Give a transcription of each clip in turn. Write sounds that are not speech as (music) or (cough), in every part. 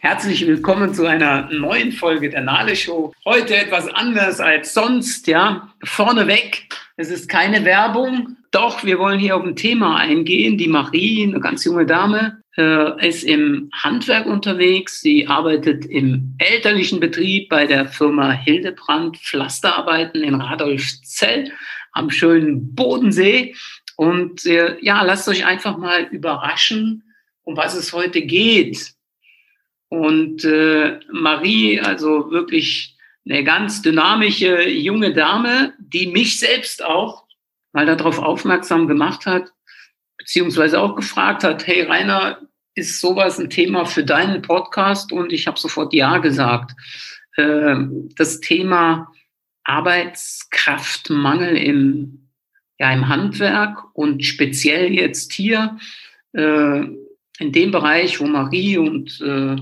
Herzlich willkommen zu einer neuen Folge der Nale Show. Heute etwas anders als sonst, ja. Vorneweg, es ist keine Werbung, doch wir wollen hier auf ein Thema eingehen. Die Marie, eine ganz junge Dame, äh, ist im Handwerk unterwegs. Sie arbeitet im elterlichen Betrieb bei der Firma Hildebrand Pflasterarbeiten in Radolfzell am schönen Bodensee. Und äh, ja, lasst euch einfach mal überraschen, um was es heute geht. Und äh, Marie, also wirklich eine ganz dynamische junge Dame, die mich selbst auch mal darauf aufmerksam gemacht hat, beziehungsweise auch gefragt hat, hey Rainer, ist sowas ein Thema für deinen Podcast? Und ich habe sofort Ja gesagt. Äh, das Thema Arbeitskraftmangel im, ja, im Handwerk und speziell jetzt hier äh, in dem Bereich, wo Marie und äh,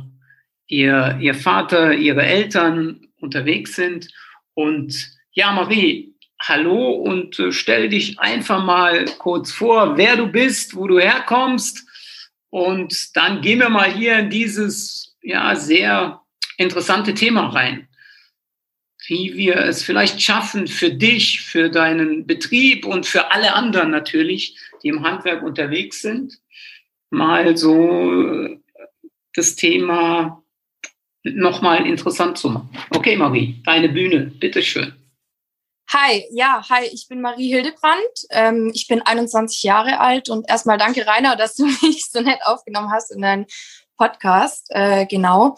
ihr, ihr Vater, ihre Eltern unterwegs sind. Und ja, Marie, hallo und äh, stell dich einfach mal kurz vor, wer du bist, wo du herkommst. Und dann gehen wir mal hier in dieses ja sehr interessante Thema rein. Wie wir es vielleicht schaffen für dich, für deinen Betrieb und für alle anderen natürlich, die im Handwerk unterwegs sind, mal so äh, das Thema nochmal interessant zu machen. Okay, Marie, deine Bühne, bitteschön. Hi, ja, hi, ich bin Marie Hildebrand. Ähm, ich bin 21 Jahre alt und erstmal danke, Rainer, dass du (laughs) mich so nett aufgenommen hast in deinen Podcast. Äh, genau.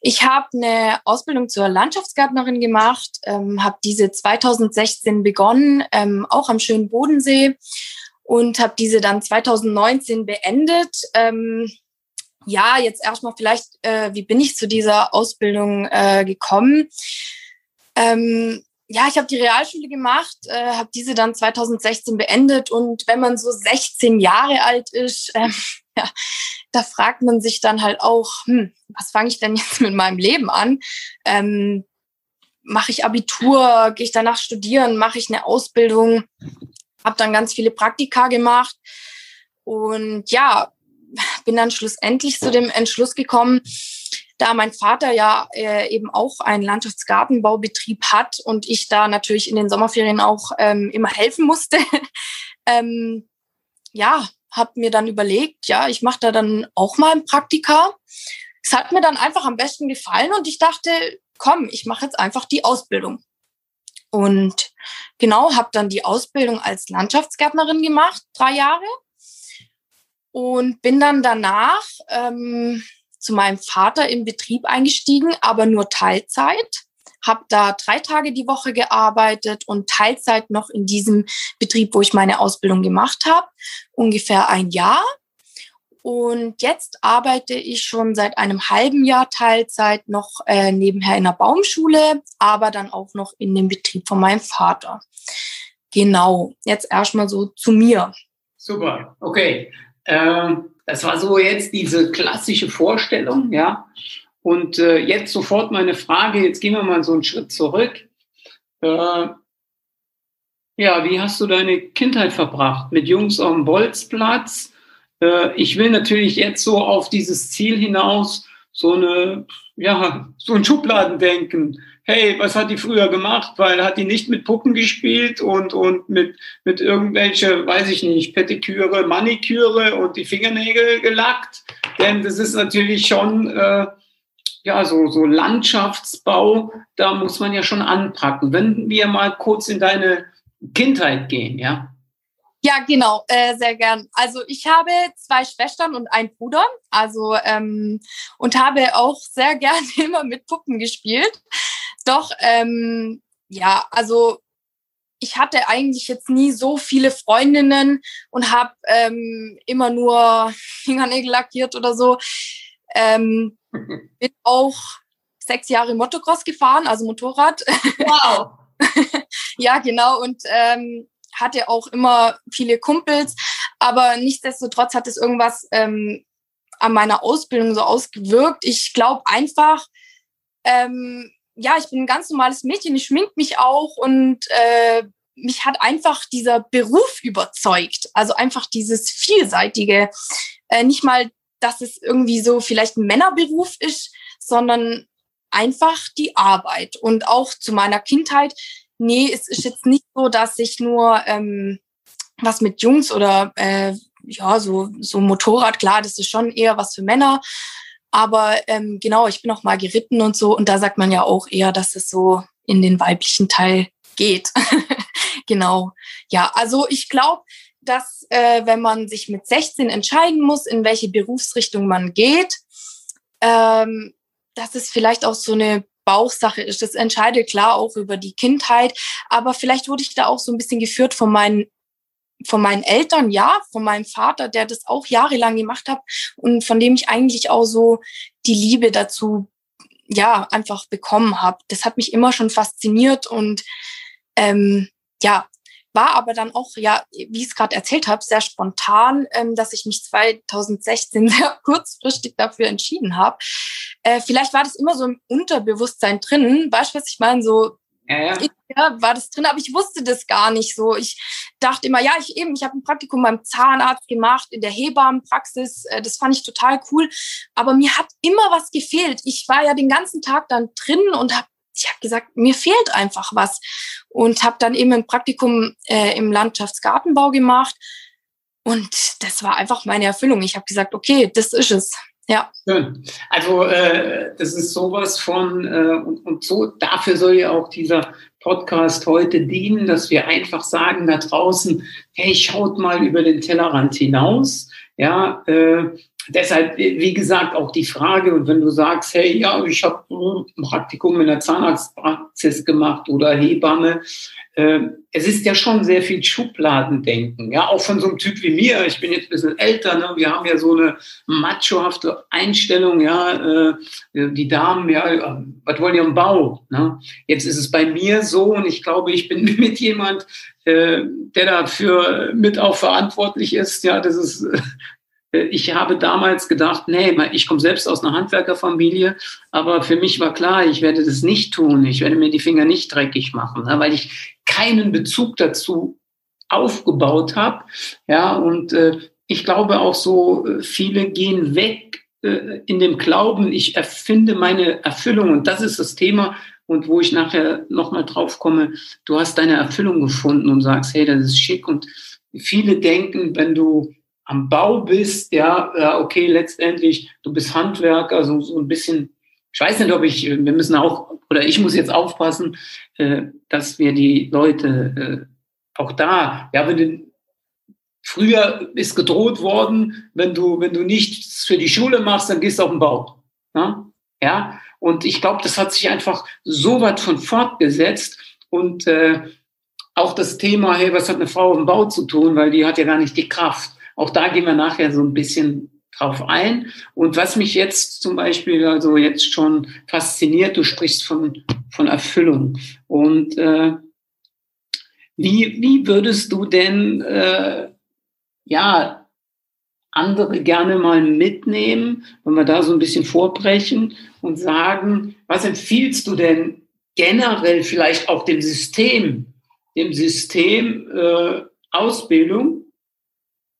Ich habe eine Ausbildung zur Landschaftsgärtnerin gemacht, ähm, habe diese 2016 begonnen, ähm, auch am schönen Bodensee und habe diese dann 2019 beendet. Ähm, ja, jetzt erstmal vielleicht, äh, wie bin ich zu dieser Ausbildung äh, gekommen? Ähm, ja, ich habe die Realschule gemacht, äh, habe diese dann 2016 beendet und wenn man so 16 Jahre alt ist, äh, (laughs) ja, da fragt man sich dann halt auch, hm, was fange ich denn jetzt mit meinem Leben an? Ähm, mache ich Abitur, gehe ich danach studieren, mache ich eine Ausbildung, habe dann ganz viele Praktika gemacht und ja, bin dann schlussendlich zu dem Entschluss gekommen, da mein Vater ja äh, eben auch einen Landschaftsgartenbaubetrieb hat und ich da natürlich in den Sommerferien auch ähm, immer helfen musste, (laughs) ähm, ja, habe mir dann überlegt, ja, ich mache da dann auch mal ein Praktika. Es hat mir dann einfach am besten gefallen und ich dachte, komm, ich mache jetzt einfach die Ausbildung. Und genau, habe dann die Ausbildung als Landschaftsgärtnerin gemacht, drei Jahre. Und bin dann danach ähm, zu meinem Vater im Betrieb eingestiegen, aber nur Teilzeit. Habe da drei Tage die Woche gearbeitet und Teilzeit noch in diesem Betrieb, wo ich meine Ausbildung gemacht habe, ungefähr ein Jahr. Und jetzt arbeite ich schon seit einem halben Jahr Teilzeit noch äh, nebenher in der Baumschule, aber dann auch noch in dem Betrieb von meinem Vater. Genau, jetzt erstmal so zu mir. Super, okay. Ähm, das war so jetzt diese klassische Vorstellung, ja. Und äh, jetzt sofort meine Frage, jetzt gehen wir mal so einen Schritt zurück. Äh, ja, wie hast du deine Kindheit verbracht? Mit Jungs dem Bolzplatz? Äh, ich will natürlich jetzt so auf dieses Ziel hinaus, so eine, ja, so ein Schubladendenken hey, was hat die früher gemacht? Weil hat die nicht mit Puppen gespielt und, und mit, mit irgendwelche, weiß ich nicht, Petiküre, Maniküre und die Fingernägel gelackt. Denn das ist natürlich schon, äh, ja, so, so Landschaftsbau, da muss man ja schon anpacken. Wenn wir mal kurz in deine Kindheit gehen, ja. Ja, genau, äh, sehr gern. Also ich habe zwei Schwestern und einen Bruder, also ähm, und habe auch sehr (laughs) gern immer mit Puppen gespielt. Doch, ähm, ja, also ich hatte eigentlich jetzt nie so viele Freundinnen und habe ähm, immer nur (laughs) Fingernägel lackiert oder so. Ähm, (laughs) bin auch sechs Jahre Motocross gefahren, also Motorrad. Wow. (laughs) ja, genau. Und ähm, hatte auch immer viele Kumpels, aber nichtsdestotrotz hat es irgendwas ähm, an meiner Ausbildung so ausgewirkt. Ich glaube einfach, ähm, ja, ich bin ein ganz normales Mädchen, ich schmink mich auch und äh, mich hat einfach dieser Beruf überzeugt. Also einfach dieses vielseitige, äh, nicht mal dass es irgendwie so vielleicht ein Männerberuf ist, sondern einfach die Arbeit. Und auch zu meiner Kindheit, nee, es ist jetzt nicht so, dass ich nur ähm, was mit Jungs oder äh, ja, so, so Motorrad, klar, das ist schon eher was für Männer. Aber ähm, genau, ich bin auch mal geritten und so. Und da sagt man ja auch eher, dass es so in den weiblichen Teil geht. (laughs) genau. Ja, also ich glaube, dass äh, wenn man sich mit 16 entscheiden muss, in welche Berufsrichtung man geht, ähm, dass es vielleicht auch so eine Bauchsache ist. Das entscheidet klar auch über die Kindheit, aber vielleicht wurde ich da auch so ein bisschen geführt von meinen von meinen Eltern, ja, von meinem Vater, der das auch jahrelang gemacht hat und von dem ich eigentlich auch so die Liebe dazu, ja, einfach bekommen habe. Das hat mich immer schon fasziniert und ähm, ja, war aber dann auch, ja, wie ich es gerade erzählt habe, sehr spontan, ähm, dass ich mich 2016 (laughs) sehr kurzfristig dafür entschieden habe. Äh, vielleicht war das immer so im Unterbewusstsein drin. Was ich meine? So, ja, ja. Ja, war das drin, aber ich wusste das gar nicht so. Ich dachte immer, ja, ich eben, ich habe ein Praktikum beim Zahnarzt gemacht, in der Hebammenpraxis. Äh, das fand ich total cool. Aber mir hat immer was gefehlt. Ich war ja den ganzen Tag dann drin und habe ich habe gesagt, mir fehlt einfach was und habe dann eben ein Praktikum äh, im Landschaftsgartenbau gemacht und das war einfach meine Erfüllung. Ich habe gesagt, okay, das ist es. Ja. Schön. Also äh, das ist sowas von äh, und, und so dafür soll ja auch dieser Podcast heute dienen, dass wir einfach sagen da draußen, hey, schaut mal über den Tellerrand hinaus. Ja, äh, deshalb, wie gesagt, auch die Frage, wenn du sagst, hey, ja, ich habe ein Praktikum in der Zahnarztpraxis gemacht oder Hebamme, äh, es ist ja schon sehr viel Schubladendenken, ja, auch von so einem Typ wie mir. Ich bin jetzt ein bisschen älter, ne? wir haben ja so eine machohafte Einstellung, ja, äh, die Damen, ja, was wollen die am Bau? Ne? Jetzt ist es bei mir so und ich glaube, ich bin (laughs) mit jemand, äh, der dafür mit auch verantwortlich ist, ja, das ist ich habe damals gedacht, nee, ich komme selbst aus einer Handwerkerfamilie, aber für mich war klar, ich werde das nicht tun. Ich werde mir die Finger nicht dreckig machen, ne, weil ich keinen Bezug dazu aufgebaut habe. Ja, und äh, ich glaube auch so, äh, viele gehen weg äh, in dem Glauben, ich erfinde meine Erfüllung. Und das ist das Thema, und wo ich nachher nochmal drauf komme, du hast deine Erfüllung gefunden und sagst, hey, das ist schick. Und viele denken, wenn du am Bau bist, ja, okay, letztendlich, du bist Handwerker, so, so ein bisschen, ich weiß nicht, ob ich, wir müssen auch, oder ich muss jetzt aufpassen, äh, dass wir die Leute äh, auch da, ja, wenn du, früher ist gedroht worden, wenn du, wenn du nichts für die Schule machst, dann gehst du auf den Bau. Ja, ja? und ich glaube, das hat sich einfach so weit von fortgesetzt und äh, auch das Thema, hey, was hat eine Frau auf dem Bau zu tun, weil die hat ja gar nicht die Kraft. Auch da gehen wir nachher so ein bisschen drauf ein. Und was mich jetzt zum Beispiel also jetzt schon fasziniert, du sprichst von, von Erfüllung. Und äh, wie, wie würdest du denn äh, ja andere gerne mal mitnehmen, wenn wir da so ein bisschen vorbrechen und sagen, was empfiehlst du denn generell vielleicht auch dem System, dem System äh, Ausbildung,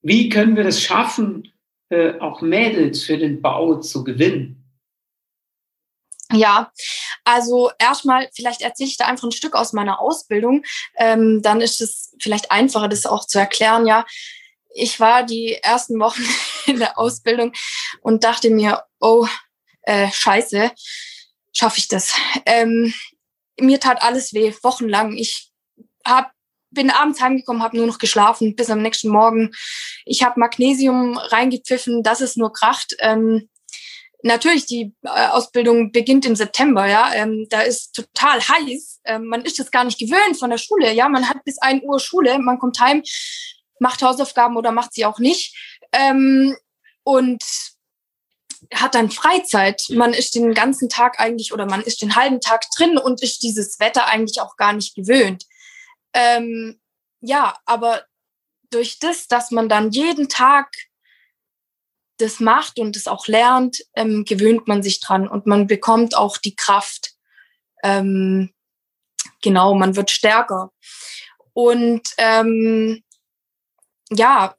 wie können wir es schaffen, äh, auch Mädels für den Bau zu gewinnen? Ja, also erstmal, vielleicht erzähle ich da einfach ein Stück aus meiner Ausbildung. Ähm, dann ist es vielleicht einfacher, das auch zu erklären. Ja, ich war die ersten Wochen (laughs) in der Ausbildung und dachte mir, oh, äh, scheiße, schaffe ich das? Ähm, mir tat alles weh, wochenlang. Ich habe bin abends heimgekommen, habe nur noch geschlafen bis am nächsten Morgen. Ich habe Magnesium reingepfiffen, dass es nur kracht. Ähm, natürlich, die äh, Ausbildung beginnt im September, ja. Ähm, da ist total heiß. Ähm, man ist das gar nicht gewöhnt von der Schule, ja. Man hat bis ein Uhr Schule, man kommt heim, macht Hausaufgaben oder macht sie auch nicht. Ähm, und hat dann Freizeit. Man ist den ganzen Tag eigentlich oder man ist den halben Tag drin und ist dieses Wetter eigentlich auch gar nicht gewöhnt. Ähm, ja, aber durch das, dass man dann jeden Tag das macht und es auch lernt, ähm, gewöhnt man sich dran und man bekommt auch die Kraft. Ähm, genau, man wird stärker. Und ähm, ja,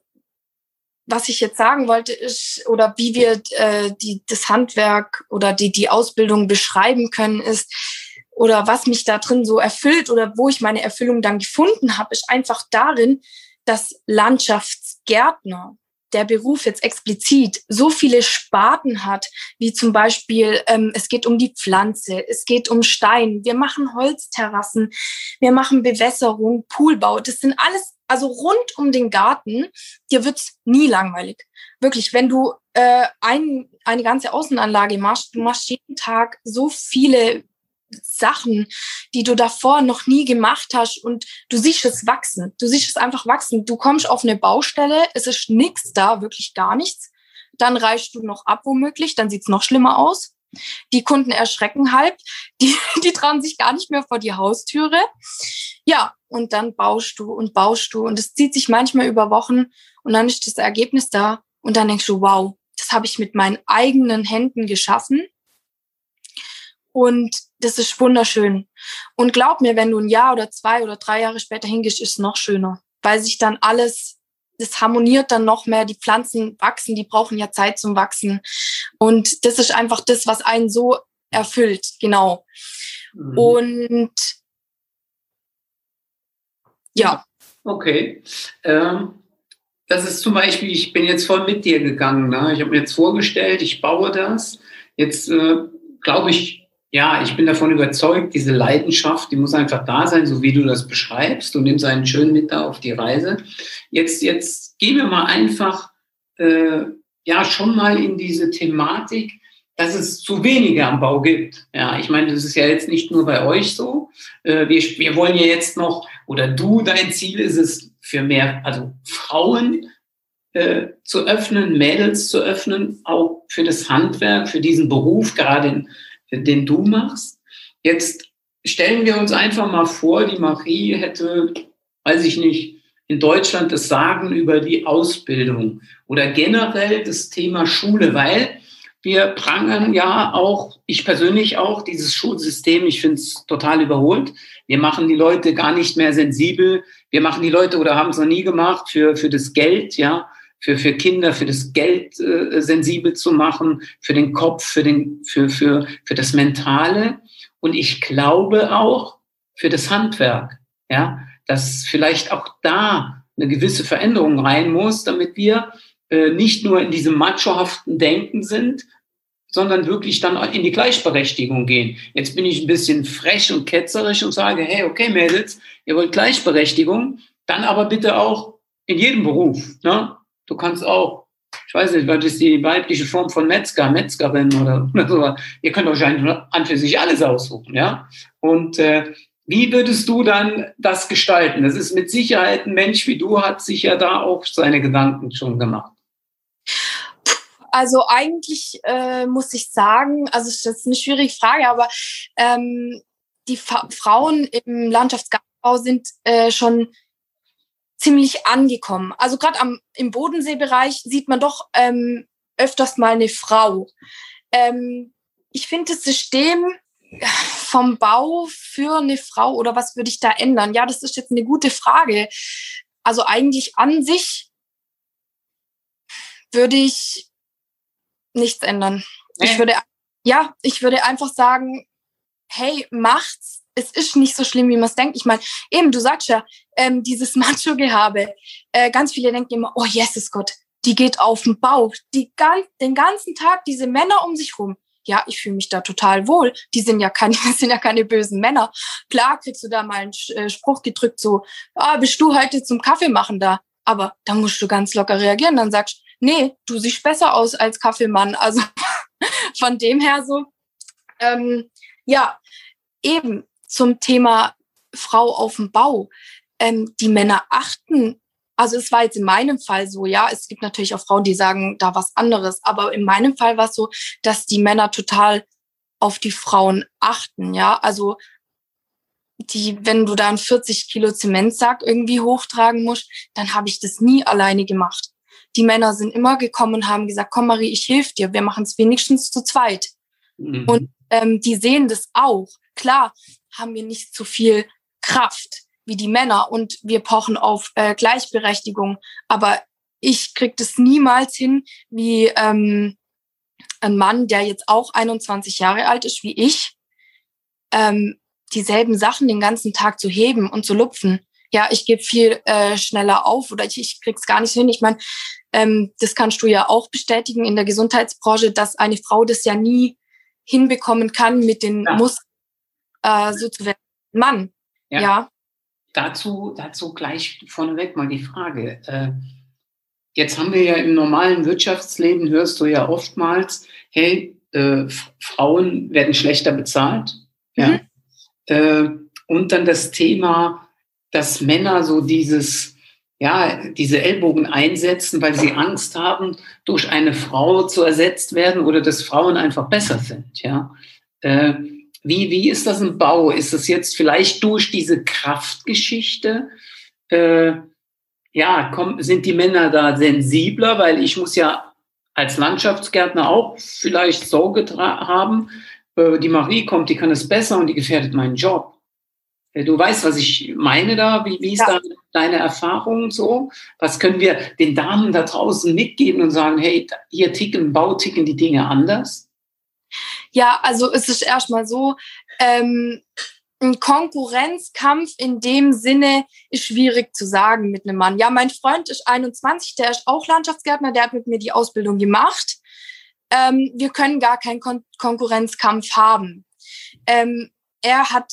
was ich jetzt sagen wollte, ist, oder wie wir äh, die, das Handwerk oder die, die Ausbildung beschreiben können, ist, oder was mich da drin so erfüllt oder wo ich meine Erfüllung dann gefunden habe, ist einfach darin, dass Landschaftsgärtner, der Beruf jetzt explizit so viele Sparten hat, wie zum Beispiel, ähm, es geht um die Pflanze, es geht um Stein, wir machen Holzterrassen, wir machen Bewässerung, Poolbau, das sind alles, also rund um den Garten, dir wird's nie langweilig. Wirklich, wenn du äh, ein, eine ganze Außenanlage machst, du machst jeden Tag so viele Sachen, die du davor noch nie gemacht hast und du siehst es wachsen. Du siehst es einfach wachsen. Du kommst auf eine Baustelle, es ist nichts da, wirklich gar nichts. Dann reichst du noch ab womöglich, dann sieht's noch schlimmer aus. Die Kunden erschrecken halb, (laughs) die, die trauen sich gar nicht mehr vor die Haustüre. Ja, und dann baust du und baust du und es zieht sich manchmal über Wochen und dann ist das Ergebnis da und dann denkst du, wow, das habe ich mit meinen eigenen Händen geschaffen und das ist wunderschön. Und glaub mir, wenn du ein Jahr oder zwei oder drei Jahre später hingehst, ist es noch schöner, weil sich dann alles, das harmoniert dann noch mehr. Die Pflanzen wachsen, die brauchen ja Zeit zum Wachsen. Und das ist einfach das, was einen so erfüllt, genau. Mhm. Und ja. Okay. Ähm, das ist zum Beispiel, ich bin jetzt voll mit dir gegangen. Ne? Ich habe mir jetzt vorgestellt, ich baue das. Jetzt äh, glaube ich, ja, ich bin davon überzeugt, diese Leidenschaft, die muss einfach da sein, so wie du das beschreibst. Du nimmst einen schön mit da auf die Reise. Jetzt, jetzt gehen wir mal einfach, äh, ja, schon mal in diese Thematik, dass es zu wenige am Bau gibt. Ja, ich meine, das ist ja jetzt nicht nur bei euch so. Äh, wir, wir wollen ja jetzt noch, oder du, dein Ziel ist es, für mehr, also Frauen äh, zu öffnen, Mädels zu öffnen, auch für das Handwerk, für diesen Beruf, gerade in den du machst. Jetzt stellen wir uns einfach mal vor, die Marie hätte, weiß ich nicht, in Deutschland das Sagen über die Ausbildung oder generell das Thema Schule, weil wir prangern ja auch, ich persönlich auch, dieses Schulsystem, ich finde es total überholt. Wir machen die Leute gar nicht mehr sensibel. Wir machen die Leute oder haben es noch nie gemacht für, für das Geld, ja für, für Kinder, für das Geld äh, sensibel zu machen, für den Kopf, für, den, für, für, für das Mentale. Und ich glaube auch für das Handwerk, ja, dass vielleicht auch da eine gewisse Veränderung rein muss, damit wir äh, nicht nur in diesem machohaften Denken sind, sondern wirklich dann in die Gleichberechtigung gehen. Jetzt bin ich ein bisschen frech und ketzerisch und sage, hey, okay, Mädels, ihr wollt Gleichberechtigung, dann aber bitte auch in jedem Beruf. Ne? Du kannst auch, ich weiß nicht, was ist die weibliche Form von Metzger, Metzgerin oder, (laughs) oder so. Ihr könnt wahrscheinlich an für sich alles aussuchen, ja. Und äh, wie würdest du dann das gestalten? Das ist mit Sicherheit ein Mensch wie du, hat sich ja da auch seine Gedanken schon gemacht. Also eigentlich äh, muss ich sagen, also das ist eine schwierige Frage, aber ähm, die Fa Frauen im Landschaftsgartenbau sind äh, schon ziemlich angekommen. Also gerade am im Bodenseebereich sieht man doch ähm, öfters mal eine Frau. Ähm, ich finde das System vom Bau für eine Frau oder was würde ich da ändern? Ja, das ist jetzt eine gute Frage. Also eigentlich an sich würde ich nichts ändern. Nee. Ich würde ja, ich würde einfach sagen, hey, macht's es ist nicht so schlimm, wie man es denkt. Ich meine, eben, du sagst ja, ähm, dieses (laughs) Macho-Gehabe. Äh, ganz viele denken immer, oh, Jesus Gott, die geht auf den Bauch. Die, den ganzen Tag diese Männer um sich rum. Ja, ich fühle mich da total wohl. Die sind ja keine, (laughs) sind ja keine bösen Männer. Klar kriegst du da mal einen äh, Spruch gedrückt, so, ah, bist du heute zum Kaffee machen da? Aber da musst du ganz locker reagieren. Dann sagst, nee, du siehst besser aus als Kaffeemann. Also (laughs) von dem her so, ähm, ja, eben, zum Thema Frau auf dem Bau. Ähm, die Männer achten, also es war jetzt in meinem Fall so, ja, es gibt natürlich auch Frauen, die sagen da was anderes, aber in meinem Fall war es so, dass die Männer total auf die Frauen achten, ja, also die, wenn du da einen 40 Kilo Zementsack irgendwie hochtragen musst, dann habe ich das nie alleine gemacht. Die Männer sind immer gekommen und haben gesagt, komm Marie, ich helfe dir, wir machen es wenigstens zu zweit. Mhm. Und ähm, die sehen das auch. Klar, haben wir nicht so viel Kraft wie die Männer und wir pochen auf äh, Gleichberechtigung. Aber ich krieg das niemals hin, wie ähm, ein Mann, der jetzt auch 21 Jahre alt ist wie ich, ähm, dieselben Sachen den ganzen Tag zu heben und zu lupfen. Ja, ich gebe viel äh, schneller auf oder ich, ich krieg's gar nicht hin. Ich meine, ähm, das kannst du ja auch bestätigen in der Gesundheitsbranche, dass eine Frau das ja nie hinbekommen kann, mit den ja. Muskeln äh, so zu werden. Mann, ja. ja. Dazu, dazu gleich vorneweg mal die Frage. Äh, jetzt haben wir ja im normalen Wirtschaftsleben, hörst du ja oftmals, hey, äh, Frauen werden schlechter bezahlt. Ja. Mhm. Äh, und dann das Thema, dass Männer so dieses, ja, diese Ellbogen einsetzen, weil sie Angst haben, durch eine Frau zu ersetzt werden oder dass Frauen einfach besser sind. Ja. Wie, wie ist das im Bau? Ist es jetzt vielleicht durch diese Kraftgeschichte? Äh, ja, komm, sind die Männer da sensibler? Weil ich muss ja als Landschaftsgärtner auch vielleicht Sorge haben. Äh, die Marie kommt, die kann es besser und die gefährdet meinen Job. Äh, du weißt, was ich meine da? Wie, wie ist ja. da deine Erfahrung so? Was können wir den Damen da draußen mitgeben und sagen, hey, hier ticken, Bau ticken die Dinge anders? Ja, also es ist erstmal so, ähm, ein Konkurrenzkampf in dem Sinne ist schwierig zu sagen mit einem Mann. Ja, mein Freund ist 21, der ist auch Landschaftsgärtner, der hat mit mir die Ausbildung gemacht. Ähm, wir können gar keinen Kon Konkurrenzkampf haben. Ähm, er hat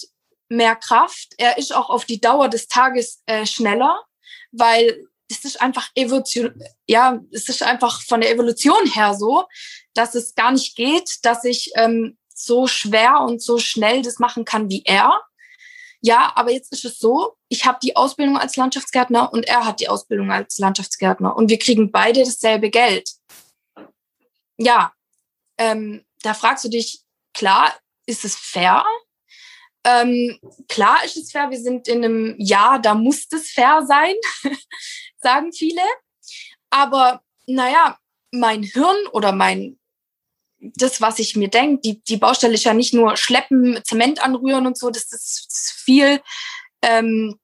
mehr Kraft, er ist auch auf die Dauer des Tages äh, schneller, weil es ist einfach Evolution, ja, es ist einfach von der Evolution her so, dass es gar nicht geht, dass ich ähm, so schwer und so schnell das machen kann wie er. Ja, aber jetzt ist es so, ich habe die Ausbildung als Landschaftsgärtner und er hat die Ausbildung als Landschaftsgärtner und wir kriegen beide dasselbe Geld. Ja, ähm, da fragst du dich, klar, ist es fair? Ähm, klar ist es fair, wir sind in einem Jahr, da muss es fair sein, (laughs) sagen viele. Aber naja, mein Hirn oder mein das, was ich mir denke, die, die Baustelle ist ja nicht nur schleppen, Zement anrühren und so, das ist, das ist viel ähm,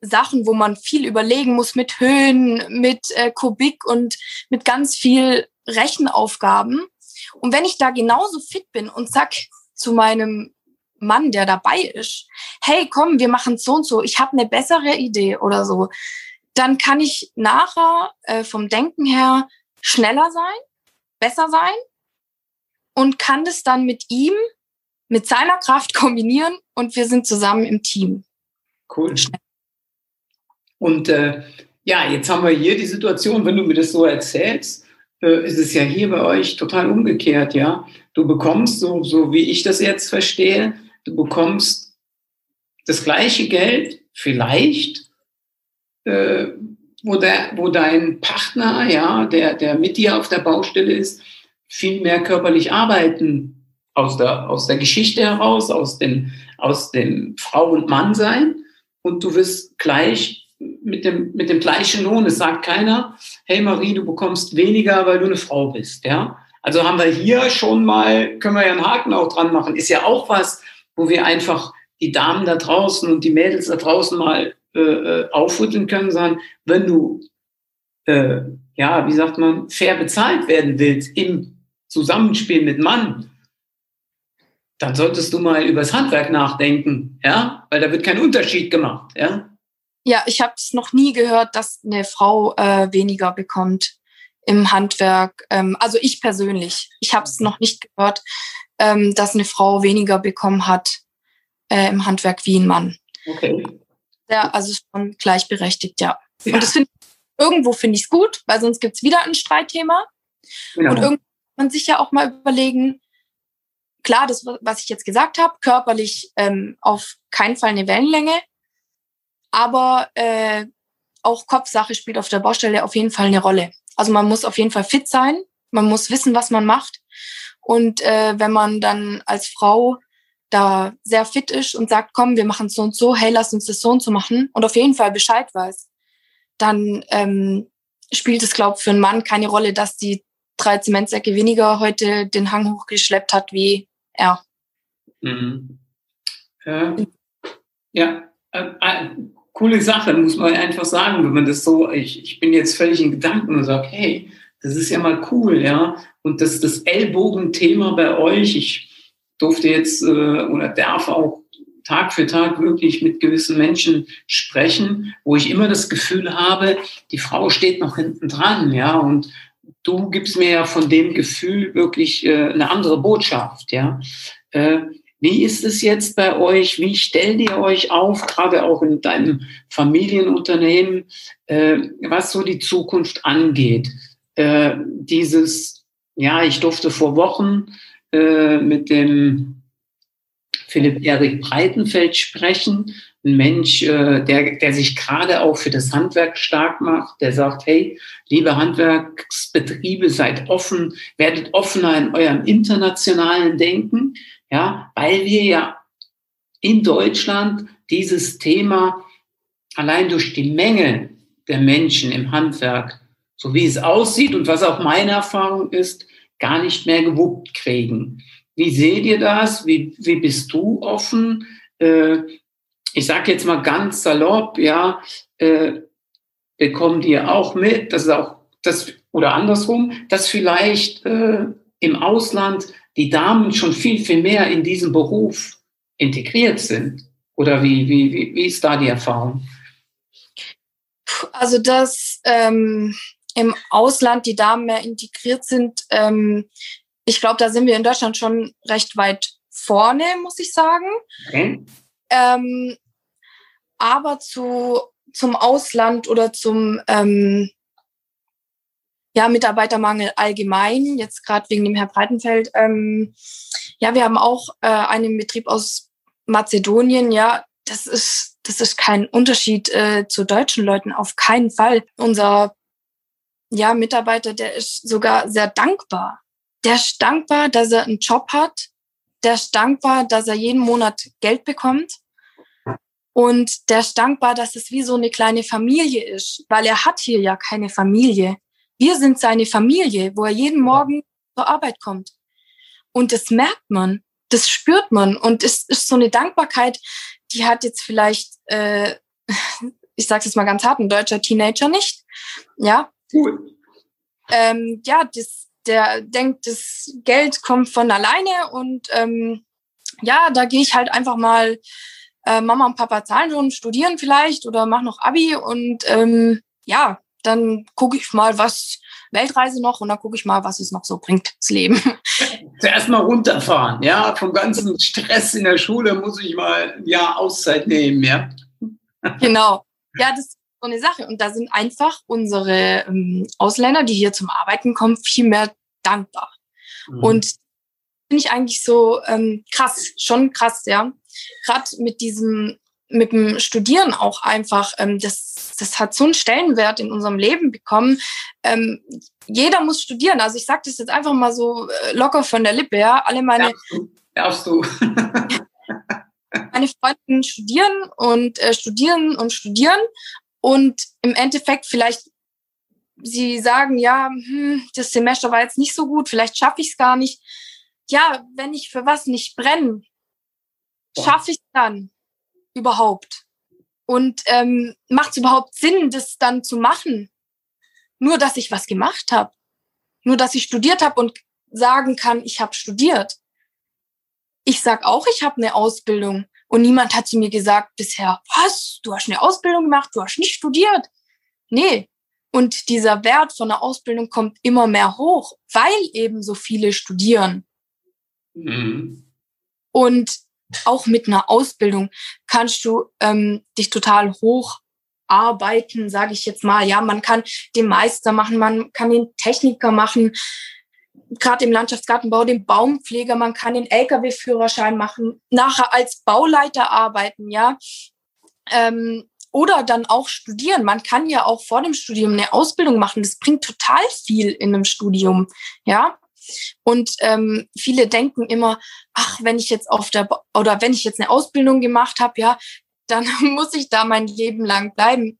Sachen, wo man viel überlegen muss mit Höhen, mit äh, Kubik und mit ganz viel Rechenaufgaben. Und wenn ich da genauso fit bin und sag zu meinem Mann, der dabei ist, hey, komm, wir machen so und so, ich habe eine bessere Idee oder so, dann kann ich nachher äh, vom Denken her schneller sein, besser sein und kann das dann mit ihm, mit seiner Kraft (laughs) kombinieren und wir sind zusammen im Team. Cool. Und äh, ja, jetzt haben wir hier die Situation, wenn du mir das so erzählst, äh, ist es ja hier bei euch total umgekehrt, ja. Du bekommst, so, so wie ich das jetzt verstehe, du bekommst das gleiche Geld, vielleicht, äh, wo, der, wo dein Partner, ja, der, der mit dir auf der Baustelle ist, viel mehr körperlich arbeiten aus der, aus der Geschichte heraus, aus dem, aus dem Frau und Mann sein. Und du wirst gleich mit dem, mit dem gleichen Lohn. Es sagt keiner, hey Marie, du bekommst weniger, weil du eine Frau bist, ja. Also haben wir hier schon mal, können wir ja einen Haken auch dran machen. Ist ja auch was, wo wir einfach die Damen da draußen und die Mädels da draußen mal äh, äh aufrütteln können, sagen, wenn du, äh, ja, wie sagt man, fair bezahlt werden willst im Zusammenspiel mit Mann, dann solltest du mal übers Handwerk nachdenken, ja, weil da wird kein Unterschied gemacht, ja. Ja, ich habe es noch nie gehört, dass eine Frau äh, weniger bekommt im Handwerk. Ähm, also ich persönlich, ich habe es noch nicht gehört, ähm, dass eine Frau weniger bekommen hat äh, im Handwerk wie ein Mann. Okay. Ja, also schon gleichberechtigt, ja. ja. Und das find, irgendwo finde ich es gut, weil sonst gibt es wieder ein Streitthema. Genau. Und irgendwo man sich ja auch mal überlegen, klar, das, was ich jetzt gesagt habe, körperlich ähm, auf keinen Fall eine Wellenlänge, aber äh, auch Kopfsache spielt auf der Baustelle auf jeden Fall eine Rolle. Also man muss auf jeden Fall fit sein, man muss wissen, was man macht. Und äh, wenn man dann als Frau da sehr fit ist und sagt, komm, wir machen so und so, hey, lass uns das so und so machen und auf jeden Fall Bescheid weiß, dann ähm, spielt es, glaube ich, für einen Mann keine Rolle, dass die drei Zementsäcke weniger heute den Hang hochgeschleppt hat wie er. Mhm. Äh, ja, äh, äh, coole Sache, muss man einfach sagen, wenn man das so, ich, ich bin jetzt völlig in Gedanken und sage, hey, das ist ja mal cool, ja. Und das, das Ellbogenthema bei euch, ich durfte jetzt äh, oder darf auch Tag für Tag wirklich mit gewissen Menschen sprechen, wo ich immer das Gefühl habe, die Frau steht noch hinten dran, ja, und du gibst mir ja von dem Gefühl wirklich äh, eine andere Botschaft, ja. Äh, wie ist es jetzt bei euch? Wie stellt ihr euch auf, gerade auch in deinem Familienunternehmen, äh, was so die Zukunft angeht? Äh, dieses, ja, ich durfte vor Wochen äh, mit dem Philipp Erik Breitenfeld sprechen, ein Mensch, äh, der, der sich gerade auch für das Handwerk stark macht, der sagt, hey, liebe Handwerksbetriebe, seid offen, werdet offener in eurem internationalen Denken, ja, weil wir ja in Deutschland dieses Thema allein durch die Menge der Menschen im Handwerk, so wie es aussieht und was auch meine Erfahrung ist, gar nicht mehr gewuppt kriegen. Wie seht ihr das? Wie, wie bist du offen? Äh, ich sage jetzt mal ganz salopp, ja, äh, bekommt ihr auch mit, dass auch das oder andersrum, dass vielleicht äh, im Ausland die Damen schon viel, viel mehr in diesem Beruf integriert sind? Oder wie, wie, wie, wie ist da die Erfahrung? Also, dass ähm, im Ausland die Damen mehr integriert sind, ähm, ich glaube, da sind wir in Deutschland schon recht weit vorne, muss ich sagen. Okay. Ähm, aber zu, zum Ausland oder zum ähm, ja, Mitarbeitermangel allgemein, jetzt gerade wegen dem Herr Breitenfeld. Ähm, ja, wir haben auch äh, einen Betrieb aus Mazedonien. Ja, das ist, das ist kein Unterschied äh, zu deutschen Leuten, auf keinen Fall. Unser ja, Mitarbeiter, der ist sogar sehr dankbar. Der ist dankbar, dass er einen Job hat. Der ist dankbar, dass er jeden Monat Geld bekommt. Und der ist dankbar, dass es wie so eine kleine Familie ist, weil er hat hier ja keine Familie. Wir sind seine Familie, wo er jeden Morgen zur Arbeit kommt. Und das merkt man, das spürt man. Und es ist so eine Dankbarkeit, die hat jetzt vielleicht, äh, (laughs) ich sage es mal ganz hart, ein deutscher Teenager nicht. Ja. Cool. Ähm, ja, das, der denkt, das Geld kommt von alleine und ähm, ja, da gehe ich halt einfach mal, äh, Mama und Papa zahlen schon, studieren vielleicht oder mach noch Abi und ähm, ja, dann gucke ich mal, was Weltreise noch und dann gucke ich mal, was es noch so bringt, das Leben. (laughs) Zuerst mal runterfahren, ja, vom ganzen Stress in der Schule muss ich mal ein Jahr Auszeit nehmen, ja. Genau. Ja, das so eine Sache. Und da sind einfach unsere ähm, Ausländer, die hier zum Arbeiten kommen, viel mehr dankbar. Mhm. Und finde ich eigentlich so ähm, krass, schon krass, ja. Gerade mit diesem mit dem Studieren auch einfach, ähm, das, das hat so einen Stellenwert in unserem Leben bekommen. Ähm, jeder muss studieren. Also ich sage das jetzt einfach mal so äh, locker von der Lippe, ja. Alle meine. Darfst du. (laughs) meine Freunde studieren und äh, studieren und studieren. Und im Endeffekt vielleicht sie sagen, ja, hm, das Semester war jetzt nicht so gut, vielleicht schaffe ich es gar nicht. Ja, wenn ich für was nicht brenne, schaffe ich es dann überhaupt? Und ähm, macht es überhaupt Sinn, das dann zu machen? Nur, dass ich was gemacht habe. Nur, dass ich studiert habe und sagen kann, ich habe studiert. Ich sag auch, ich habe eine Ausbildung. Und niemand hat zu mir gesagt bisher, was, du hast eine Ausbildung gemacht, du hast nicht studiert. Nee. Und dieser Wert von der Ausbildung kommt immer mehr hoch, weil eben so viele studieren. Mhm. Und auch mit einer Ausbildung kannst du ähm, dich total hoch arbeiten, sage ich jetzt mal. Ja, man kann den Meister machen, man kann den Techniker machen, gerade im Landschaftsgartenbau den Baumpfleger, man kann den LKW-Führerschein machen, nachher als Bauleiter arbeiten, ja. Ähm, oder dann auch studieren. Man kann ja auch vor dem Studium eine Ausbildung machen. Das bringt total viel in einem Studium, ja. Und ähm, viele denken immer, ach, wenn ich jetzt auf der oder wenn ich jetzt eine Ausbildung gemacht habe, ja, dann (laughs) muss ich da mein Leben lang bleiben.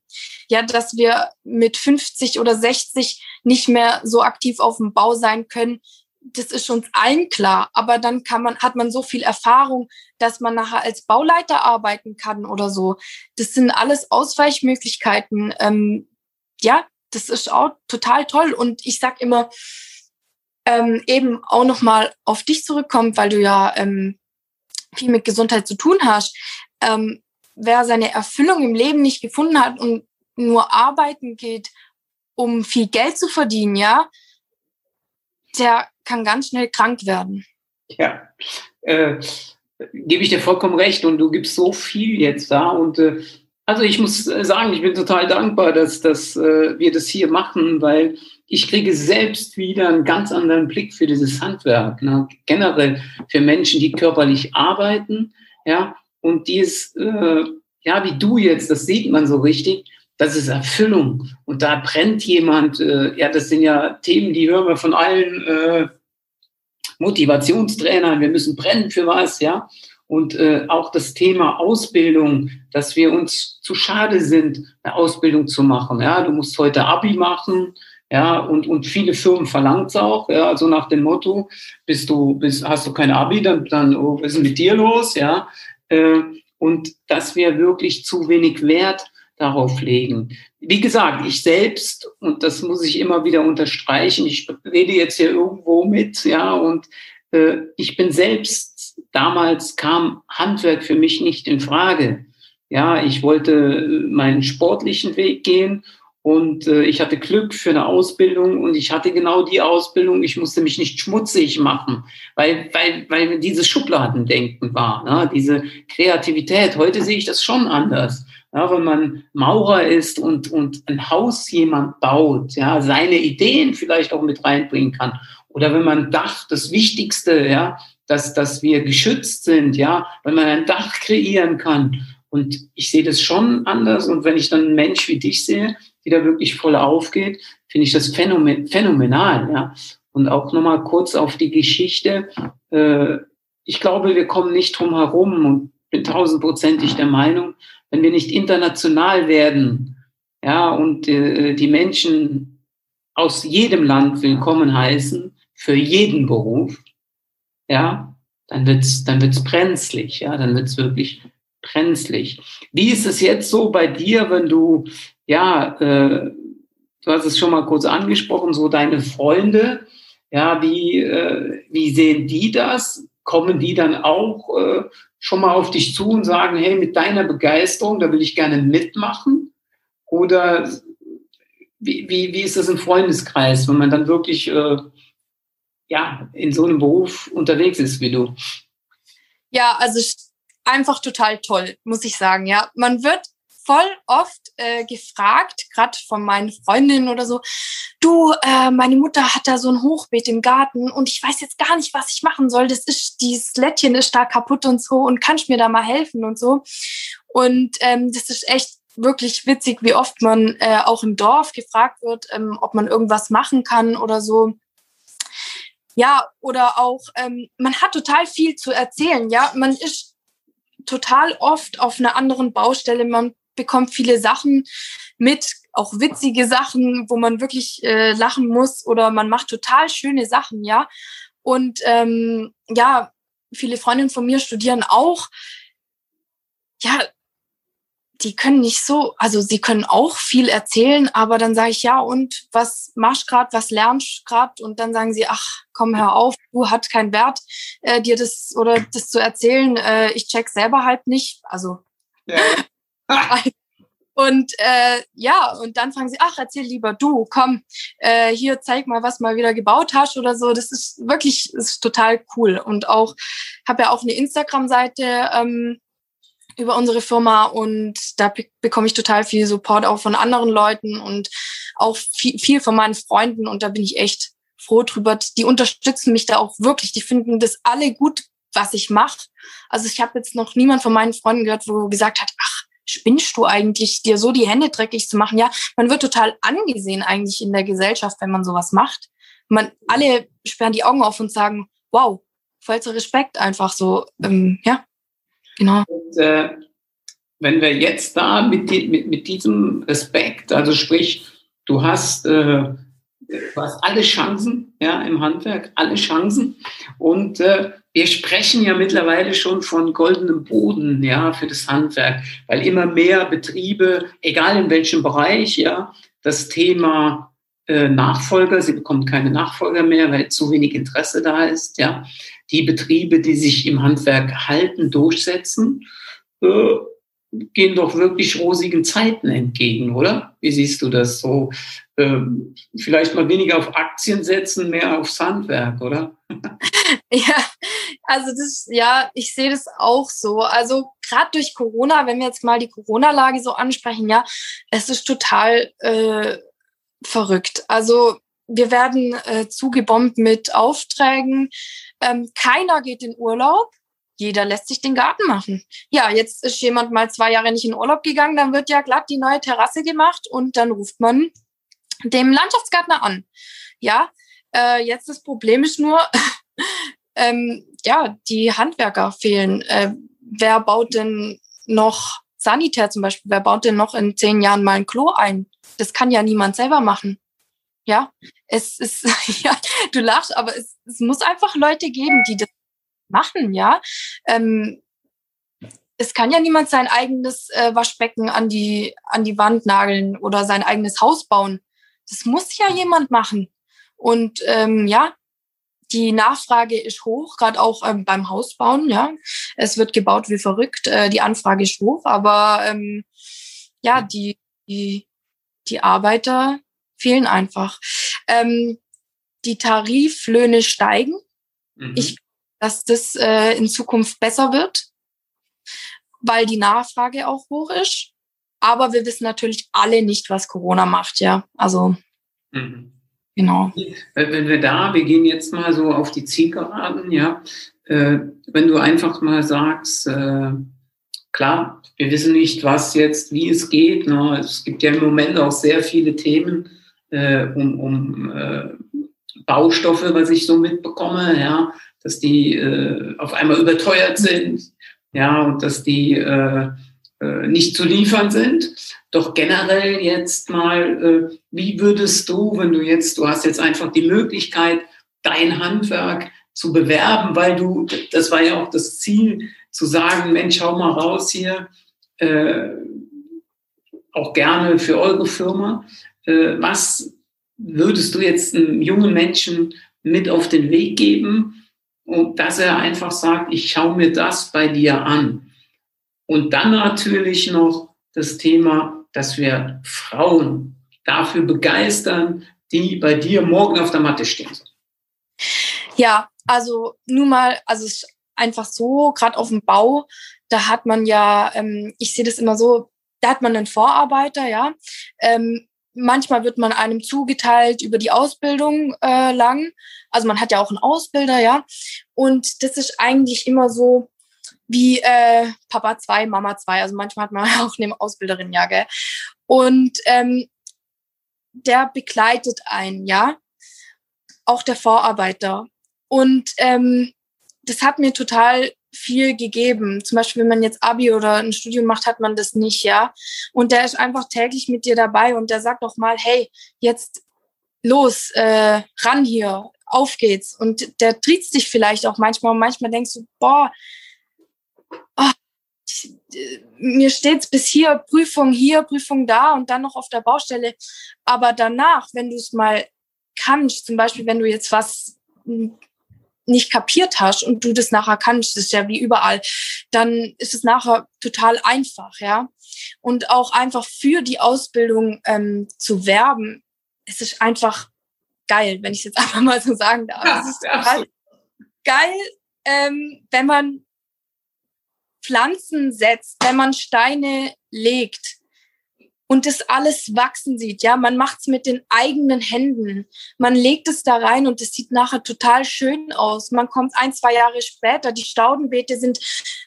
Ja, dass wir mit 50 oder 60 nicht mehr so aktiv auf dem Bau sein können, das ist uns allen klar, aber dann kann man, hat man so viel Erfahrung, dass man nachher als Bauleiter arbeiten kann oder so. Das sind alles Ausweichmöglichkeiten. Ähm, ja, das ist auch total toll. Und ich sag immer, ähm, eben auch nochmal auf dich zurückkommt, weil du ja ähm, viel mit Gesundheit zu tun hast. Ähm, wer seine Erfüllung im Leben nicht gefunden hat und nur arbeiten geht, um viel Geld zu verdienen, ja, der kann ganz schnell krank werden. Ja, äh, gebe ich dir vollkommen recht und du gibst so viel jetzt da und äh, also ich muss sagen, ich bin total dankbar, dass, dass äh, wir das hier machen, weil ich kriege selbst wieder einen ganz anderen Blick für dieses Handwerk. Ne? Generell für Menschen, die körperlich arbeiten, ja, und die es, äh, ja, wie du jetzt, das sieht man so richtig, das ist Erfüllung. Und da brennt jemand, äh, ja, das sind ja Themen, die hören wir von allen äh, Motivationstrainern, wir müssen brennen für was, ja. Und äh, auch das Thema Ausbildung, dass wir uns zu schade sind, eine Ausbildung zu machen. Ja, du musst heute Abi machen, ja, und, und viele Firmen verlangen es auch, ja, also nach dem Motto, bist du, bist, hast du kein Abi, dann, dann oh, was ist mit dir los, ja. Äh, und dass wir wirklich zu wenig Wert darauf legen. Wie gesagt, ich selbst, und das muss ich immer wieder unterstreichen, ich rede jetzt hier irgendwo mit, ja, und äh, ich bin selbst, damals kam Handwerk für mich nicht in Frage. Ja, ich wollte meinen sportlichen Weg gehen und äh, ich hatte Glück für eine Ausbildung und ich hatte genau die Ausbildung. Ich musste mich nicht schmutzig machen, weil, weil, weil dieses Schubladendenken war, ne? diese Kreativität. Heute sehe ich das schon anders. Ja, wenn man Maurer ist und, und ein Haus jemand baut, ja, seine Ideen vielleicht auch mit reinbringen kann. Oder wenn man Dach, das Wichtigste, ja, dass, dass wir geschützt sind, ja, wenn man ein Dach kreieren kann. Und ich sehe das schon anders. Und wenn ich dann einen Mensch wie dich sehe, die da wirklich voll aufgeht, finde ich das phänomen phänomenal, ja. Und auch nochmal kurz auf die Geschichte. Äh, ich glaube, wir kommen nicht drum herum und bin tausendprozentig der Meinung, wenn wir nicht international werden, ja, und äh, die Menschen aus jedem Land willkommen heißen, für jeden Beruf, ja, dann wird's, dann wird's brenzlig, ja, dann wird's wirklich brenzlig. Wie ist es jetzt so bei dir, wenn du, ja, äh, du hast es schon mal kurz angesprochen, so deine Freunde, ja, wie, äh, wie sehen die das? Kommen die dann auch äh, schon mal auf dich zu und sagen, hey, mit deiner Begeisterung, da will ich gerne mitmachen? Oder wie, wie, wie ist das im Freundeskreis, wenn man dann wirklich äh, ja, in so einem Beruf unterwegs ist wie du? Ja, also einfach total toll, muss ich sagen. Ja, man wird voll oft äh, gefragt, gerade von meinen Freundinnen oder so, du, äh, meine Mutter hat da so ein Hochbeet im Garten und ich weiß jetzt gar nicht, was ich machen soll. Das ist, dieses Lättchen ist da kaputt und so und kannst mir da mal helfen und so. Und ähm, das ist echt wirklich witzig, wie oft man äh, auch im Dorf gefragt wird, ähm, ob man irgendwas machen kann oder so. Ja, oder auch, ähm, man hat total viel zu erzählen, ja. Man ist total oft auf einer anderen Baustelle. Man bekommt viele Sachen mit, auch witzige Sachen, wo man wirklich äh, lachen muss oder man macht total schöne Sachen, ja. Und ähm, ja, viele Freundinnen von mir studieren auch. Ja, die können nicht so, also sie können auch viel erzählen, aber dann sage ich ja und was machst grad, was lernst grad und dann sagen sie, ach komm hör auf, du hat keinen Wert, äh, dir das oder das zu erzählen. Äh, ich check selber halt nicht, also ja. (laughs) Und äh, ja, und dann fragen sie, ach, erzähl lieber du, komm, äh, hier zeig mal, was mal wieder gebaut hast oder so. Das ist wirklich, ist total cool. Und auch, habe ja auch eine Instagram-Seite ähm, über unsere Firma und da bekomme ich total viel Support auch von anderen Leuten und auch viel, viel von meinen Freunden und da bin ich echt froh drüber. Die unterstützen mich da auch wirklich. Die finden das alle gut, was ich mache. Also ich habe jetzt noch niemand von meinen Freunden gehört, wo gesagt hat, ach, spinnst du eigentlich, dir so die Hände dreckig zu machen? Ja, man wird total angesehen eigentlich in der Gesellschaft, wenn man sowas macht. Man, alle sperren die Augen auf und sagen, wow, vollster Respekt einfach so, ähm, ja, genau. Und, äh, wenn wir jetzt da mit, mit, mit diesem Respekt, also sprich, du hast äh, du hast alle Chancen, ja, im Handwerk, alle Chancen. Und äh, wir sprechen ja mittlerweile schon von goldenem Boden, ja, für das Handwerk, weil immer mehr Betriebe, egal in welchem Bereich, ja, das Thema äh, Nachfolger, sie bekommen keine Nachfolger mehr, weil zu wenig Interesse da ist, ja. Die Betriebe, die sich im Handwerk halten, durchsetzen, äh, gehen doch wirklich rosigen Zeiten entgegen, oder? Wie siehst du das so? Ähm, vielleicht mal weniger auf Aktien setzen, mehr aufs Handwerk, oder? (laughs) ja, also das, ja, ich sehe das auch so. Also gerade durch Corona, wenn wir jetzt mal die Corona-Lage so ansprechen, ja, es ist total äh, verrückt. Also wir werden äh, zugebombt mit Aufträgen. Ähm, keiner geht in Urlaub jeder lässt sich den Garten machen. Ja, jetzt ist jemand mal zwei Jahre nicht in Urlaub gegangen, dann wird ja glatt die neue Terrasse gemacht und dann ruft man dem Landschaftsgärtner an. Ja, äh, jetzt das Problem ist nur, (laughs) ähm, ja, die Handwerker fehlen. Äh, wer baut denn noch sanitär zum Beispiel? Wer baut denn noch in zehn Jahren mal ein Klo ein? Das kann ja niemand selber machen. Ja, es ist, (laughs) ja, du lachst, aber es, es muss einfach Leute geben, die das machen, ja. Ähm, es kann ja niemand sein eigenes äh, Waschbecken an die, an die Wand nageln oder sein eigenes Haus bauen. Das muss ja jemand machen. Und ähm, ja, die Nachfrage ist hoch, gerade auch ähm, beim Hausbauen. Ja, es wird gebaut wie verrückt. Äh, die Anfrage ist hoch, aber ähm, ja, die, die, die Arbeiter fehlen einfach. Ähm, die Tariflöhne steigen. Mhm. Ich dass das äh, in Zukunft besser wird, weil die Nachfrage auch hoch ist. Aber wir wissen natürlich alle nicht, was Corona macht, ja. Also, mhm. genau. Wenn wir da, wir gehen jetzt mal so auf die Zielgeraden, ja. Äh, wenn du einfach mal sagst, äh, klar, wir wissen nicht, was jetzt, wie es geht. Ne? Es gibt ja im Moment auch sehr viele Themen äh, um, um äh, Baustoffe, was ich so mitbekomme, ja dass die äh, auf einmal überteuert sind, ja, und dass die äh, äh, nicht zu liefern sind. Doch generell jetzt mal, äh, wie würdest du, wenn du jetzt, du hast jetzt einfach die Möglichkeit, dein Handwerk zu bewerben, weil du, das war ja auch das Ziel, zu sagen, Mensch, schau mal raus hier, äh, auch gerne für eure Firma. Äh, was würdest du jetzt einem jungen Menschen mit auf den Weg geben, und dass er einfach sagt, ich schaue mir das bei dir an. Und dann natürlich noch das Thema, dass wir Frauen dafür begeistern, die bei dir morgen auf der Matte stehen sollen. Ja, also nur mal, also es ist einfach so, gerade auf dem Bau, da hat man ja, ähm, ich sehe das immer so, da hat man einen Vorarbeiter, ja. Ähm, manchmal wird man einem zugeteilt über die Ausbildung äh, lang. Also man hat ja auch einen Ausbilder, ja. Und das ist eigentlich immer so wie äh, Papa 2, Mama 2. Also manchmal hat man (laughs) auch eine Ausbilderin, ja, gell. Und ähm, der begleitet einen, ja. Auch der Vorarbeiter. Und ähm, das hat mir total viel gegeben. Zum Beispiel, wenn man jetzt Abi oder ein Studium macht, hat man das nicht, ja. Und der ist einfach täglich mit dir dabei und der sagt doch mal, hey, jetzt los, äh, ran hier, auf geht's. Und der triezt dich vielleicht auch manchmal und manchmal denkst du, boah, oh, mir steht's bis hier, Prüfung hier, Prüfung da und dann noch auf der Baustelle. Aber danach, wenn du es mal kannst, zum Beispiel, wenn du jetzt was nicht kapiert hast und du das nachher kannst, das ist ja wie überall, dann ist es nachher total einfach, ja. Und auch einfach für die Ausbildung ähm, zu werben, es ist einfach geil, wenn ich es jetzt (laughs) einfach mal so sagen darf. Ja, es ist total geil, ähm, wenn man Pflanzen setzt, wenn man Steine legt, und das alles wachsen sieht. Ja, man macht es mit den eigenen Händen. Man legt es da rein und es sieht nachher total schön aus. Man kommt ein, zwei Jahre später, die Staudenbeete sind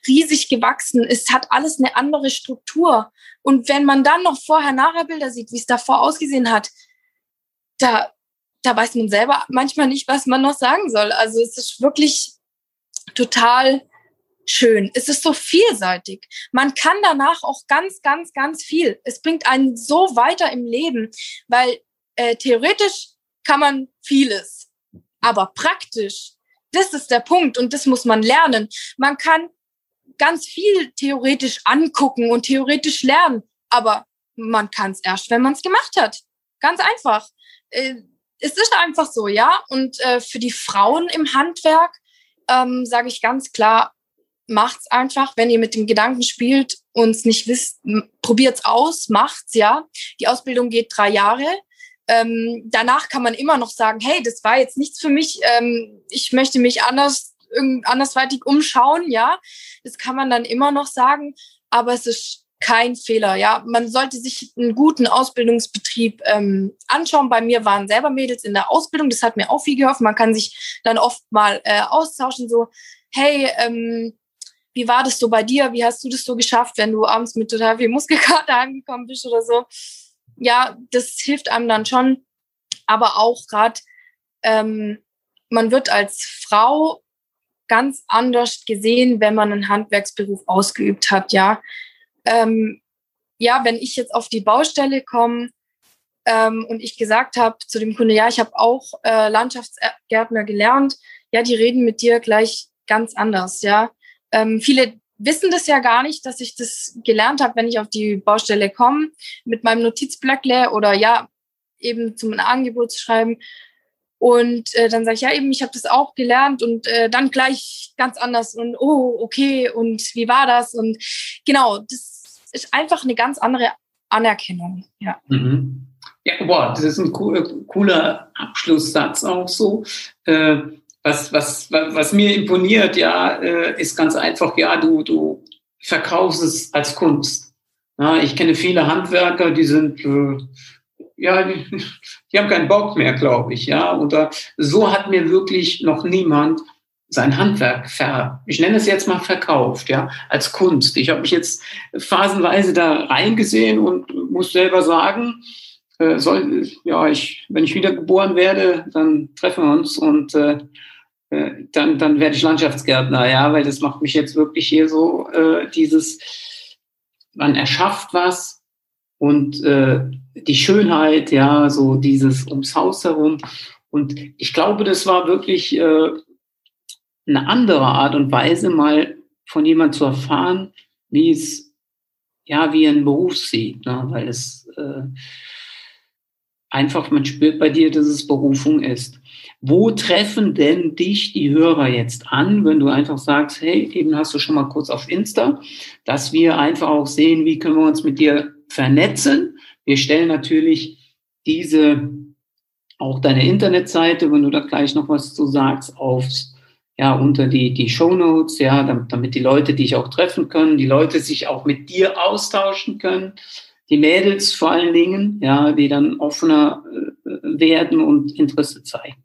riesig gewachsen. Es hat alles eine andere Struktur. Und wenn man dann noch vorher nachher Bilder sieht, wie es davor ausgesehen hat, da, da weiß man selber manchmal nicht, was man noch sagen soll. Also es ist wirklich total schön. Es ist so vielseitig. Man kann danach auch ganz, ganz, ganz viel. Es bringt einen so weiter im Leben, weil äh, theoretisch kann man vieles. Aber praktisch, das ist der Punkt und das muss man lernen. Man kann ganz viel theoretisch angucken und theoretisch lernen, aber man kann es erst, wenn man es gemacht hat. Ganz einfach. Äh, es ist einfach so, ja. Und äh, für die Frauen im Handwerk ähm, sage ich ganz klar, macht's einfach, wenn ihr mit dem Gedanken spielt und es nicht wisst, probiert's aus, macht's, ja. Die Ausbildung geht drei Jahre. Ähm, danach kann man immer noch sagen, hey, das war jetzt nichts für mich, ähm, ich möchte mich anders, andersweitig umschauen, ja. Das kann man dann immer noch sagen, aber es ist kein Fehler. Ja, man sollte sich einen guten Ausbildungsbetrieb ähm, anschauen. Bei mir waren selber Mädels in der Ausbildung. Das hat mir auch viel geholfen. Man kann sich dann oft mal äh, austauschen. So, hey, ähm, wie war das so bei dir? Wie hast du das so geschafft, wenn du abends mit total viel Muskelkater (laughs) angekommen bist oder so? Ja, das hilft einem dann schon. Aber auch gerade, ähm, man wird als Frau ganz anders gesehen, wenn man einen Handwerksberuf ausgeübt hat, ja ähm, ja, wenn ich jetzt auf die Baustelle komme ähm, und ich gesagt habe zu dem Kunde, ja, ich habe auch äh, Landschaftsgärtner gelernt, ja, die reden mit dir gleich ganz anders, ja. Ähm, viele wissen das ja gar nicht, dass ich das gelernt habe, wenn ich auf die Baustelle komme, mit meinem Notizblöckle oder ja, eben zum Angebot zu schreiben. Und äh, dann sage ich, ja, eben, ich habe das auch gelernt und äh, dann gleich ganz anders und oh, okay, und wie war das? Und genau, das ist einfach eine ganz andere Anerkennung. Ja. Mhm. Ja, boah, das ist ein cooler, cooler Abschlusssatz auch so. Äh, was, was, was mir imponiert, ja, äh, ist ganz einfach, ja, du, du verkaufst es als Kunst. Ja, ich kenne viele Handwerker, die sind, äh, ja, die, (laughs) die, haben keinen Bock mehr, glaube ich, ja. Und so hat mir wirklich noch niemand sein Handwerk ver, ich nenne es jetzt mal verkauft, ja, als Kunst. Ich habe mich jetzt phasenweise da reingesehen und muss selber sagen, äh, soll, ja, ich, wenn ich wiedergeboren werde, dann treffen wir uns und äh, dann, dann werde ich Landschaftsgärtner, ja, weil das macht mich jetzt wirklich hier so äh, dieses, man erschafft was und äh, die Schönheit, ja, so dieses ums Haus herum. Und ich glaube, das war wirklich äh, eine andere Art und Weise, mal von jemand zu erfahren, wie es, ja, wie er einen Beruf sieht, ne? weil es äh, einfach, man spürt bei dir, dass es Berufung ist. Wo treffen denn dich die Hörer jetzt an, wenn du einfach sagst, hey, eben hast du schon mal kurz auf Insta, dass wir einfach auch sehen, wie können wir uns mit dir vernetzen. Wir stellen natürlich diese, auch deine Internetseite, wenn du da gleich noch was zu sagst, aufs ja, unter die, die Show Notes, ja, damit, damit die Leute dich auch treffen können, die Leute sich auch mit dir austauschen können, die Mädels vor allen Dingen, ja, die dann offener äh, werden und Interesse zeigen.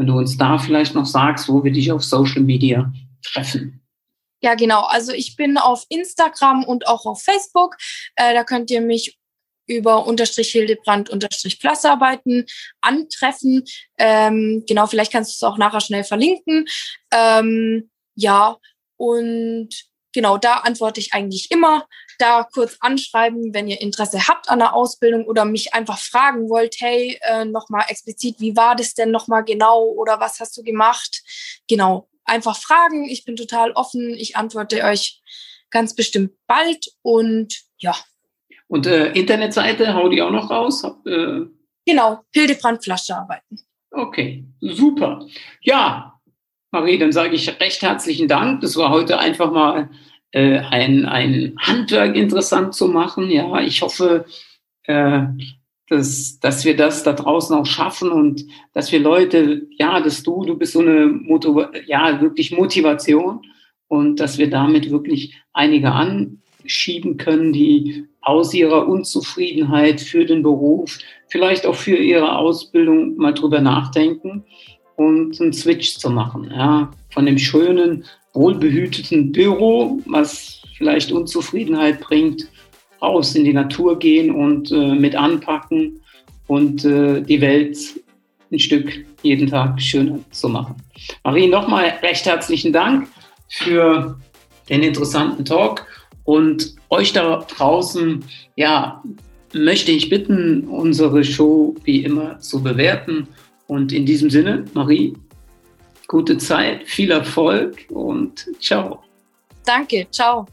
Wenn du uns da vielleicht noch sagst, wo wir dich auf Social Media treffen. Ja, genau. Also ich bin auf Instagram und auch auf Facebook. Äh, da könnt ihr mich über unterstrich Hildebrand unterstrich Plasarbeiten antreffen. Ähm, genau, vielleicht kannst du es auch nachher schnell verlinken. Ähm, ja, und genau, da antworte ich eigentlich immer. Da kurz anschreiben, wenn ihr Interesse habt an der Ausbildung oder mich einfach fragen wollt, hey, äh, nochmal explizit, wie war das denn nochmal genau oder was hast du gemacht? Genau, einfach fragen. Ich bin total offen. Ich antworte euch ganz bestimmt bald und ja, und äh, Internetseite, hau die auch noch raus? Äh, genau, Hildebrand Flasche arbeiten. Okay, super. Ja, Marie, dann sage ich recht herzlichen Dank. Das war heute einfach mal äh, ein, ein Handwerk interessant zu machen. Ja, ich hoffe, äh, dass, dass wir das da draußen auch schaffen und dass wir Leute, ja, dass du, du bist so eine Motiv ja, wirklich Motivation und dass wir damit wirklich einige anschieben können, die aus ihrer Unzufriedenheit für den Beruf, vielleicht auch für ihre Ausbildung mal drüber nachdenken und einen Switch zu machen. Ja, von dem schönen, wohlbehüteten Büro, was vielleicht Unzufriedenheit bringt, raus in die Natur gehen und äh, mit anpacken und äh, die Welt ein Stück jeden Tag schöner zu machen. Marie, nochmal recht herzlichen Dank für den interessanten Talk und euch da draußen, ja, möchte ich bitten, unsere Show wie immer zu bewerten Und in diesem Sinne, Marie, gute Zeit, viel Erfolg und ciao. Danke, ciao.